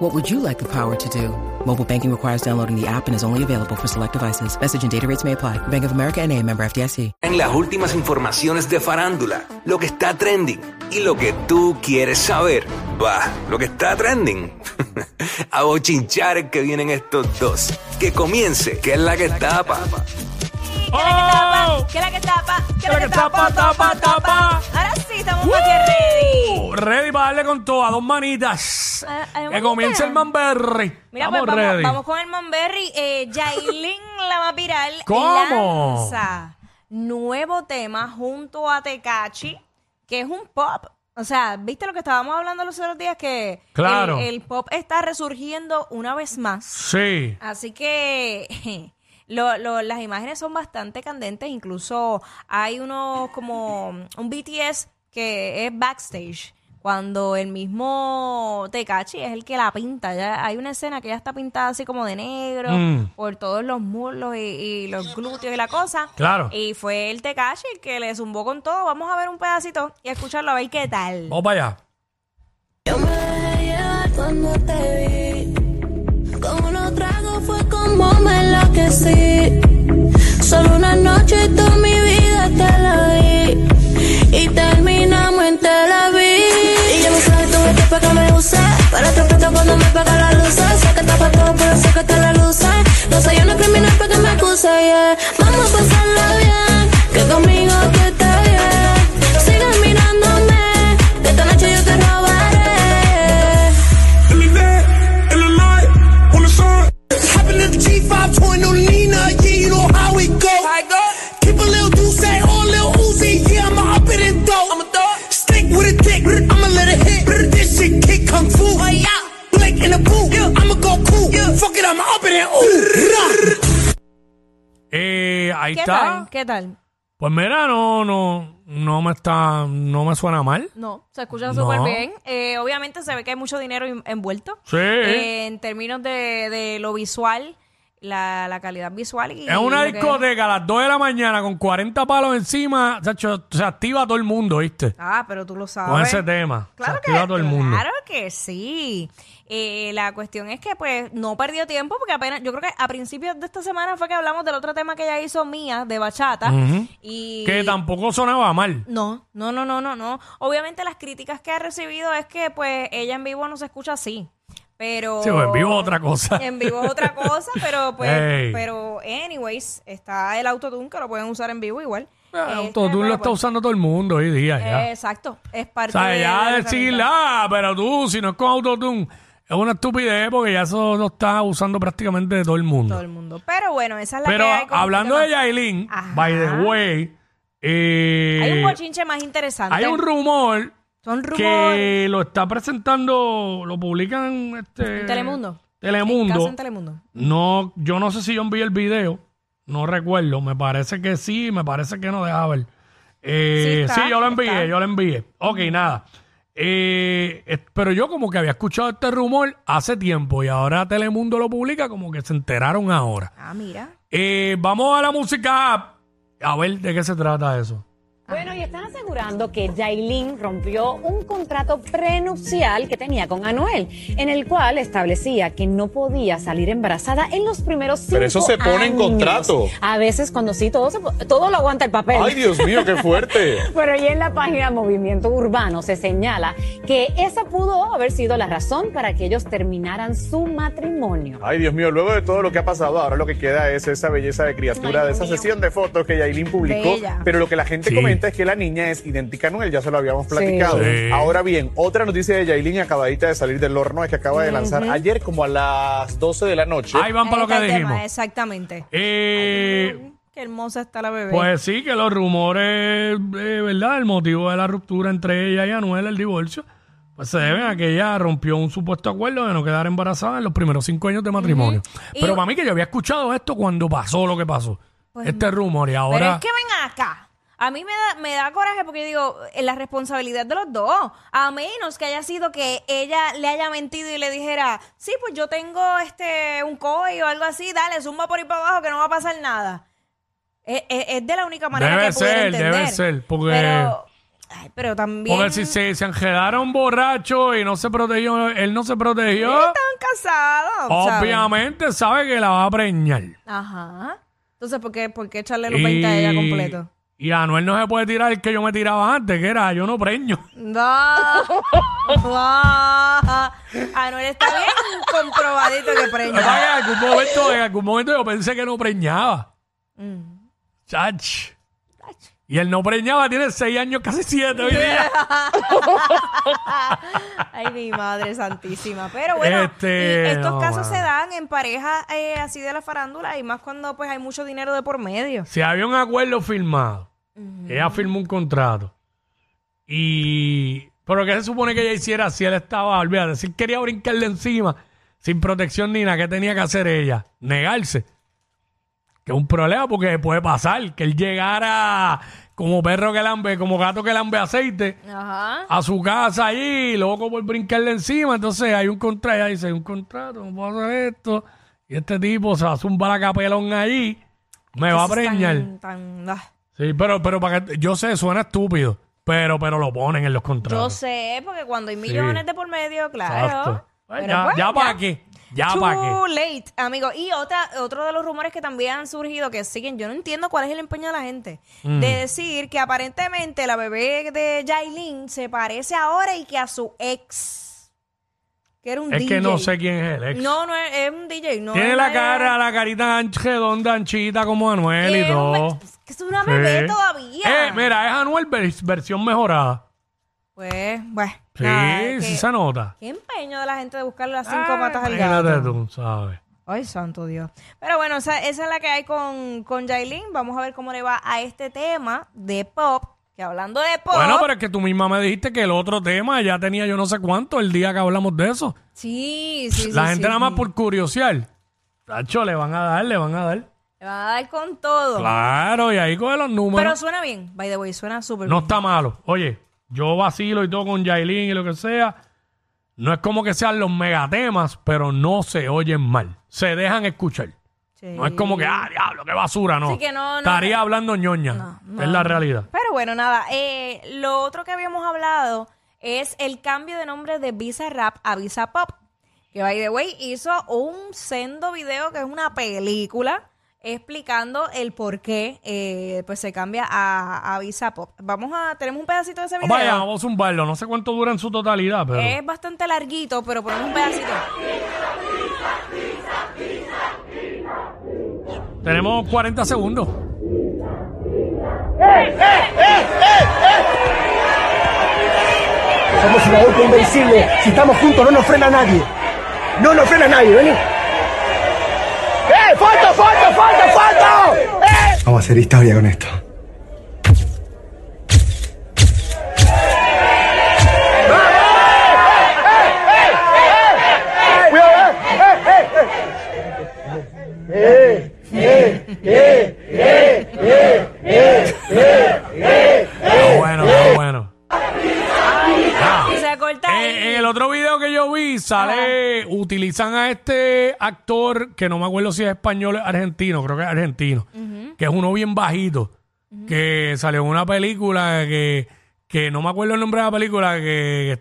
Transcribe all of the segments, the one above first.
What would you like the power to do? Mobile banking requires downloading the app and is only available for select devices. Message and data rates may apply. Bank of America and a member FDIC. En las últimas informaciones de farándula, lo que está trending y lo que tú quieres saber. Va, lo que está trending. A bochinchar que vienen estos dos. Que comience, que es la que tapa. ¿Qué es la que tapa? ¿Qué es la que tapa? ¿Qué es la que tapa? Tapa, tapa. Ahora sí, estamos aquí ready. Ready para darle con todo, a dos manitas. Ah, ah, que comience el Manberry. Mira, Estamos pues vamos, ready. vamos con el Monberry. Eh, Yailin, la más viral, ¿Cómo? lanza nuevo tema junto a Tecachi, que es un pop. O sea, ¿viste lo que estábamos hablando los otros días? Que Claro. el, el pop está resurgiendo una vez más. Sí. Así que lo- lo- las imágenes son bastante candentes. Incluso hay uno como un BTS que es backstage. Cuando el mismo Tekachi es el que la pinta. Ya hay una escena que ya está pintada así como de negro Mm. por todos los muslos y, y los glúteos y la cosa. Claro. Y fue el Tekachi el que le zumbó con todo. Vamos a ver un pedacito y a escucharlo a ver qué tal. Vamos para allá. Yo me dejé llevar cuando te vi. Como me enloquecí. Solo una noche y toda mi vida te la di. Y terminamos en Tel Aviv. Y yo no sé tú vete pa' que me use. Para trapito cuando me paga la luz. Sé que tapa todo, pero sé que te la luce. No soy una criminal para que me acuse, yeah. Ahí ¿Qué está. tal? ¿Qué tal? Pues mira, no, no, no me está, no me suena mal. No, se escucha No. súper bien. Eh, obviamente se ve que hay mucho dinero en- envuelto. Sí. Eh, en términos de, de lo visual, la, la calidad visual. Y, Es una y lo que- discoteca a las 2 de la mañana con 40 palos encima. chacho, se activa todo el mundo, ¿viste? Ah, pero tú lo sabes. Con ese tema. Claro que, activa todo el mundo. claro que sí. Eh, la cuestión es que pues no perdió tiempo porque apenas, yo creo que a principios de esta semana fue que hablamos del otro tema que ella hizo mía, de bachata. Y Que tampoco sonaba mal. No, no, no, no, no, no. Obviamente las críticas que ha recibido es que pues ella en vivo no se escucha así. Pero Sí, pues, en vivo es otra cosa. En vivo es otra cosa, pero pues Ey. pero anyways, está el autotune que lo pueden usar en vivo igual. Ah, Este, Autotune lo está pues, usando todo el mundo hoy día ya. eh, exacto, es o parte sea, de ya de decir, ah, pero tú, si no es con Autotune, es una estupidez porque ya eso lo está usando prácticamente todo el mundo. todo el mundo. Pero bueno, esa es la Pero que hay hablando de. Yailin, Ajá. by the way, eh, hay un bochinche más interesante. hay un rumor Son rumores. que lo está presentando, lo publican este, En Telemundo. Telemundo. En casa en Telemundo. No, yo no sé si yo envié el video, no recuerdo, me parece que sí, me parece que no, deja ver. Eh, Sí sí, está, yo lo envié, está. yo lo envié. Ok, nada. Eh, pero yo como que había escuchado este rumor hace tiempo y ahora Telemundo lo publica como que se enteraron ahora. Ah, mira. Eh, vamos a la música. A ver de qué se trata eso. Bueno, y están asegurando que Yailin rompió un contrato prenupcial que tenía con Anuel, en el cual establecía que no podía salir embarazada en los primeros cinco Pero eso se pone en contrato. A veces cuando sí, todo, se po- todo lo aguanta el papel. Ay, Dios mío, qué fuerte. Pero ya en la página Movimiento Urbano se señala que esa pudo haber sido la razón para que ellos terminaran su matrimonio. Ay, Dios mío, luego de todo lo que ha pasado, ahora lo que queda es esa belleza de criatura Ay, de esa mío. sesión de fotos que Yailin publicó. Bella. Pero lo que la gente Sí. comenta es que la niña es idéntica a Noel, ya se lo habíamos platicado. Sí. Ahora bien, otra noticia de Yailin acabadita de salir del horno es que acaba de lanzar ayer como a las 12 de la noche. Ahí van para lo que tema, dijimos. Exactamente. Eh, Qué hermosa está la bebé. pues sí, que los rumores, eh, ¿verdad? El motivo de la ruptura entre ella y Anuel, el divorcio, pues se deben a que ella rompió un supuesto acuerdo de no quedar embarazada en los primeros cinco años de matrimonio. Y- Pero para mí que yo había escuchado esto cuando pasó lo que pasó. Pues este rumor y ahora... Pero es que ven acá. A mí me da, me da coraje porque digo, eh, la responsabilidad de los dos. A menos que haya sido que ella le haya mentido y le dijera, sí, pues yo tengo este un COI o algo así, dale, zumba por ahí para abajo que no va a pasar nada. Es, es- es de la única manera Debe que pudiera ser, entender. debe ser, porque- Pero, ay, pero también... Porque si se, se enredaron borrachos y no se protegió, él no se protegió, Estaban casados. ¿sabes? obviamente sabe que la va a preñar. Ajá. Entonces, ¿por qué, por qué echarle los 20 a ella completo? Y a Anuel no se puede tirar el que yo me tiraba antes, que era yo no preño. No. No. Anuel está bien comprobadito que preña. que En algún momento, en algún momento yo pensé que no preñaba. Mm. Chach. Y él no preñaba, tiene seis años, casi siete hoy día. Ay, mi madre santísima. Pero bueno, Este, estos no, casos se dan en parejas eh, así de la farándula y más cuando pues hay mucho dinero de por medio. Si había un acuerdo firmado, ella firmó un contrato. Y. Pero ¿qué se supone que ella hiciera si él estaba, olvídate, si él quería brincarle encima, sin protección ni nada, ¿qué tenía que hacer ella? Negarse. Que es un problema porque puede pasar, que él llegara como perro que lambe, como gato que lambe aceite, Ajá. a su casa allí, loco por brincarle encima. Entonces hay un contrato, ella dice, hay un contrato, no puedo hacer esto. Y este tipo se va a zumbar la capelón allí, me va a es tan- preñar. tan- ah. Sí, pero, pero para que, yo sé, suena estúpido, pero, pero lo ponen en los Yo contratos. sé, porque cuando hay millones de por medio, claro. Exacto. Pues ya, pues, ya para qué, ya para Too qué. late, amigo. Y otra, otro de los rumores que también han surgido que siguen, yo no entiendo cuál es el empeño de la gente, Mm. de decir que aparentemente la bebé de Jailin se parece ahora y que a su ex, que era un Es DJ. que no sé quién es el ex. No, no es, es un DJ, no Tiene es la nadie- cara, la carita redonda, anchita como Anuel y es un todo. be- que es una bebé Sí. todavía. Eh, mira, es Anuel vers- versión mejorada. Pues, bueno. Sí, nada, sí que- se nota. Qué empeño de la gente de buscarle las cinco Ah, patas al imagínate gato. tú, ¿sabes? Ay, santo Dios. Pero bueno, esa, esa es la que hay con, con Yailin. Vamos a ver cómo le va a este tema de pop. Que hablando de pop. Bueno, pero es que tú misma me dijiste que el otro tema ya tenía yo no sé cuánto el día que hablamos de eso. Sí, sí, sí. La gente sí. nada más por curiosidad. Tacho, le van a dar, le van a dar. Le van a dar con todo. Claro, y ahí coge los números. Pero suena bien, by the way, suena súper No bien. está malo. Oye, yo vacilo y todo con Yailin y lo que sea. No es como que sean los megatemas, pero no se oyen mal. Se dejan escuchar. Sí. No es como que, ah, diablo, qué basura, no. Sí, que no, no. Estaría hablando ñoña. No, no. Es la realidad. Pero bueno, nada. eh, lo otro que habíamos hablado es el cambio de nombre de Visa Rap a Visa Pop. Que, by the way, hizo un sendo video que es una película explicando el por qué eh, pues se cambia a, a Visa Pop. Vamos a, tenemos un pedacito de ese video. Vaya, vamos a zumbarlo. No sé cuánto dura en su totalidad, pero. Es bastante larguito, pero ponemos un pedacito. Tenemos 40 segundos. Somos una dupla invencible. Si estamos juntos no nos frena nadie. No nos frena nadie, vení. ¡Eh! ¡Foto, foto, foto, foto! ¡Eh! Vamos a hacer historia con esto. Sale, utilizan a este actor que no me acuerdo si es español o argentino, creo que es argentino, que es uno bien bajito, que salió en una película que, que no me acuerdo el nombre de la película, que,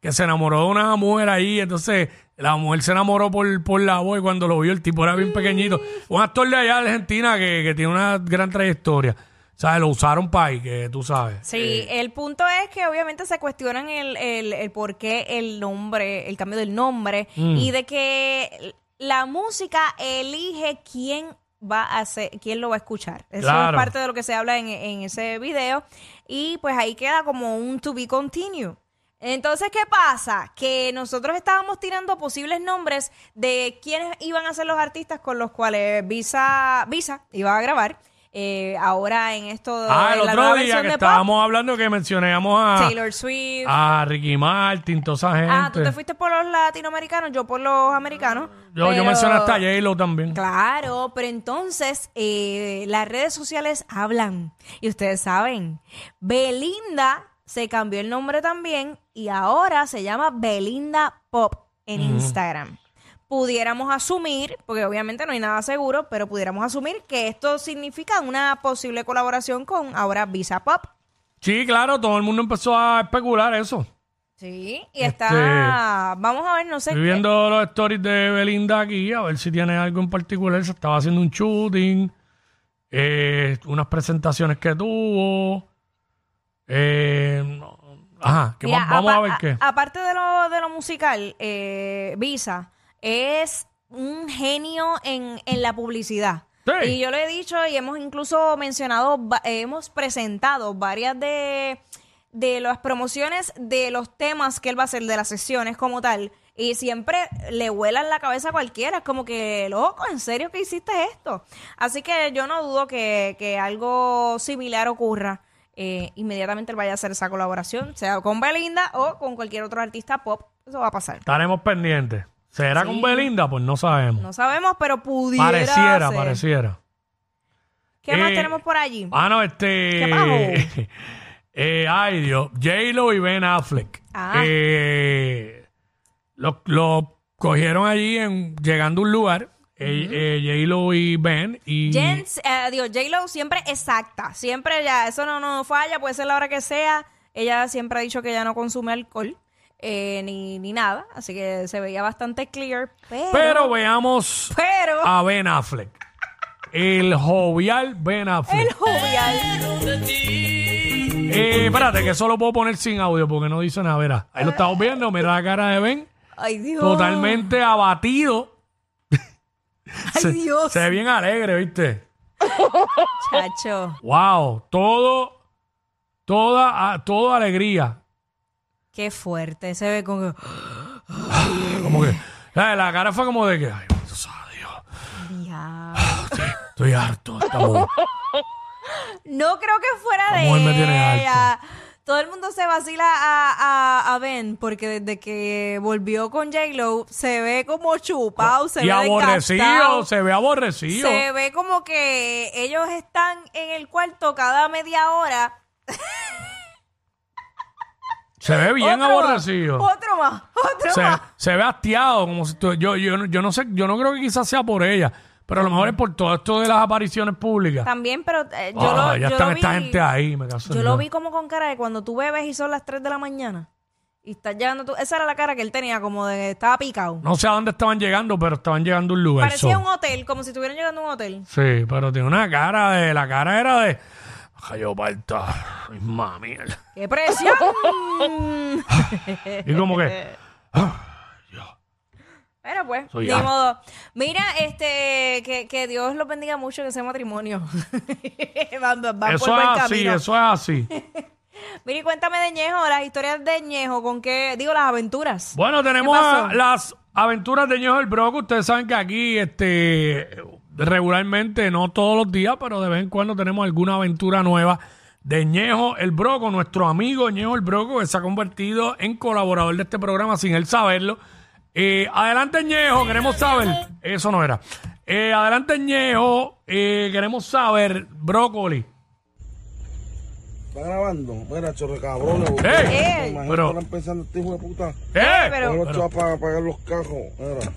que se enamoró de una mujer ahí, entonces la mujer se enamoró por, por la voz y cuando lo vio el tipo era bien pequeñito. Un actor de allá de Argentina que, que tiene una gran trayectoria. ¿Sabes? Lo usaron para ahí, que tú sabes. Sí, el punto es que obviamente se cuestionan el, el, el por qué el nombre, el cambio del nombre Mm. y de que la música elige quién va a hacer, quién lo va a escuchar. Eso Claro. es parte de lo que se habla en, en ese video y pues ahí queda como un to be continue. Entonces, ¿qué pasa? Que nosotros estábamos tirando posibles nombres de quiénes iban a ser los artistas con los cuales Visa, Visa iba a grabar. Eh, ahora en esto de Ah, el la otro nueva día versión que de pop, estábamos hablando que mencionamos a, Taylor Swift. a Ricky Martin, toda esa gente. Ah, tú te fuiste por los latinoamericanos, yo por los americanos. yo, yo pero- mencioné hasta J-Lo también. Claro, pero entonces eh, las redes sociales hablan. Y ustedes saben, Belinda se cambió el nombre también y ahora se llama Belinda Pop en Instagram. Pudiéramos asumir, porque obviamente no hay nada seguro, pero pudiéramos asumir que esto significa una posible colaboración con ahora Visa Pop. Sí, claro, todo el mundo empezó a especular eso. Sí, y Este- está. Vamos a ver, no sé. Estoy viendo los stories de Belinda aquí, a ver si tiene algo en particular. Se estaba haciendo un shooting, eh, unas presentaciones que tuvo. Eh, ajá, que Mira, vamos a ver qué. aparte de lo, de lo musical, eh, Visa es un genio en, en la publicidad. Sí. Y yo lo he dicho y hemos incluso mencionado, eh, hemos presentado varias de, de las promociones de los temas que él va a hacer, de las sesiones como tal. Y siempre le vuelan la cabeza a cualquiera. Es como que, loco, ¿en serio que hiciste esto? Así que yo no dudo que, que algo similar ocurra. Eh, inmediatamente él vaya a hacer esa colaboración, sea con Belinda o con cualquier otro artista pop. Eso va a pasar. Estaremos pendientes. ¿Será Sí. con Belinda? Pues no sabemos. No sabemos, pero pudiera pareciera, ser. pareciera. ¿Qué más Eh, tenemos por allí? Ah, no, este. ¿Qué eh, ay, Dios. J-Lo y Ben Affleck. Ah. Eh, lo, lo cogieron allí en, llegando a un lugar. eh, eh, J-Lo y Ben. Y, Jens, digo, J-Lo siempre exacta. Siempre ya, eso no, no falla, puede ser la hora que sea. Ella siempre ha dicho que ella no consume alcohol eh, ni, ni nada. Así que se veía bastante clear. Pero, Pero veamos pero a Ben Affleck. El jovial Ben Affleck. el jovial. Eh, espérate, que eso lo puedo poner sin audio porque no dice nada. Verá, ahí lo estamos viendo. Mira la cara de Ben. Ay, Dios. Totalmente abatido. Ay, se, Dios. se ve bien alegre, ¿viste? Chacho. Wow, todo, toda, a- toda alegría. Qué fuerte. Se ve como que. Como que, la cara fue como de que, ay, Dios Dios, "Diablo". estoy harto de esta mujer. No creo que fuera de mujer me tiene ella. Todo el mundo se vacila a, a, a Ben porque desde que volvió con J-Lo se ve como chupado, se y ve aborrecido, desgastado. se ve aborrecido. Se ve como que ellos están en el cuarto cada media hora. Se ve bien Otro más, aborrecido. Otro más, otro Se, más. se ve hastiado, como si tú- yo, yo, no- yo no sé, yo no creo que quizás sea por ella, pero a lo mejor es por todo esto de las apariciones públicas. También, pero eh, yo Ah, lo, ya yo están lo esta vi- gente ahí, me caso en Yo lo vi como con cara de cuando tú bebes y son las 3 de la mañana. Y estás llegando tú. Esa era la cara que él tenía, como de que estaba picado. No sé a dónde estaban llegando, pero estaban llegando a un lugar. Parecía so. un hotel, como si estuvieran llegando a un hotel. Sí, pero tiene una cara de. La cara era de. Ay, yo parta. Ay, mami. ¡Qué presión! Y como que. Pero pues, Soy ya. modo. Mira, este, que, que Dios los bendiga mucho en ese matrimonio. van, van- van Eso por es buen así, camino. eso es así. Mira, y cuéntame de Ñejo, las historias de Ñejo, con qué, digo, las aventuras. Bueno, tenemos ¿Qué pasó? a las aventuras de Ñejo el Broco. Ustedes saben que aquí, este, regularmente, no todos los días, pero de vez en cuando tenemos alguna aventura nueva de Ñejo el Broco, nuestro amigo Ñejo el Broco, que se ha convertido en colaborador de este programa sin él saberlo. Eh, adelante, Ñejo, queremos saber. Eso no era. Eh, adelante, Ñejo, eh, queremos saber, Brócoli. ¿Está grabando? Mira, chorre cabrones. ¡Ey! Imagínate Pero- estar empezando este hijo de puta. ¡Eh! pero- chavos para pagar los cajos. Mira.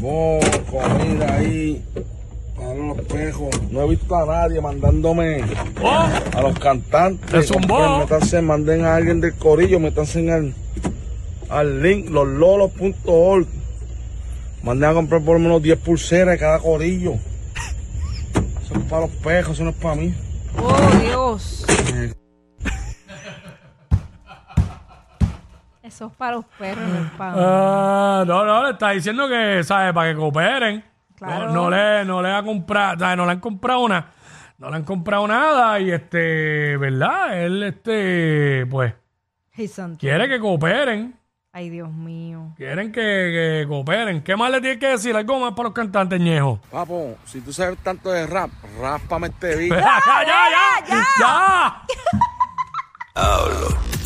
Bon, comida ahí. Para los espejos. No he visto a nadie mandándome ¡Oh! a los cantantes. Te zumbó. Pues, métanse, manden a alguien del corillo, métanse al, al link, loslolos.org. Manden a comprar por lo menos 10 pulseras de cada corillo. Eso es para los pejos, eso no es para mí. Oh, Dios. Eso es para los perros, no mm. ah, no, no, le está diciendo que, ¿sabes? Para que cooperen. Claro. No, no le, no le ha comprado, ¿sabes? No le han comprado una. No le han comprado nada y este, ¿verdad? Él, este, pues, quiere que cooperen. Ay, Dios mío. Quieren que, que cooperen. ¿Qué más le tienes que decir? Algo más para los cantantes ñejos. Papo, si tú sabes tanto de rap, ráspame este beat. ya, ya, ya, ya. ya. ya.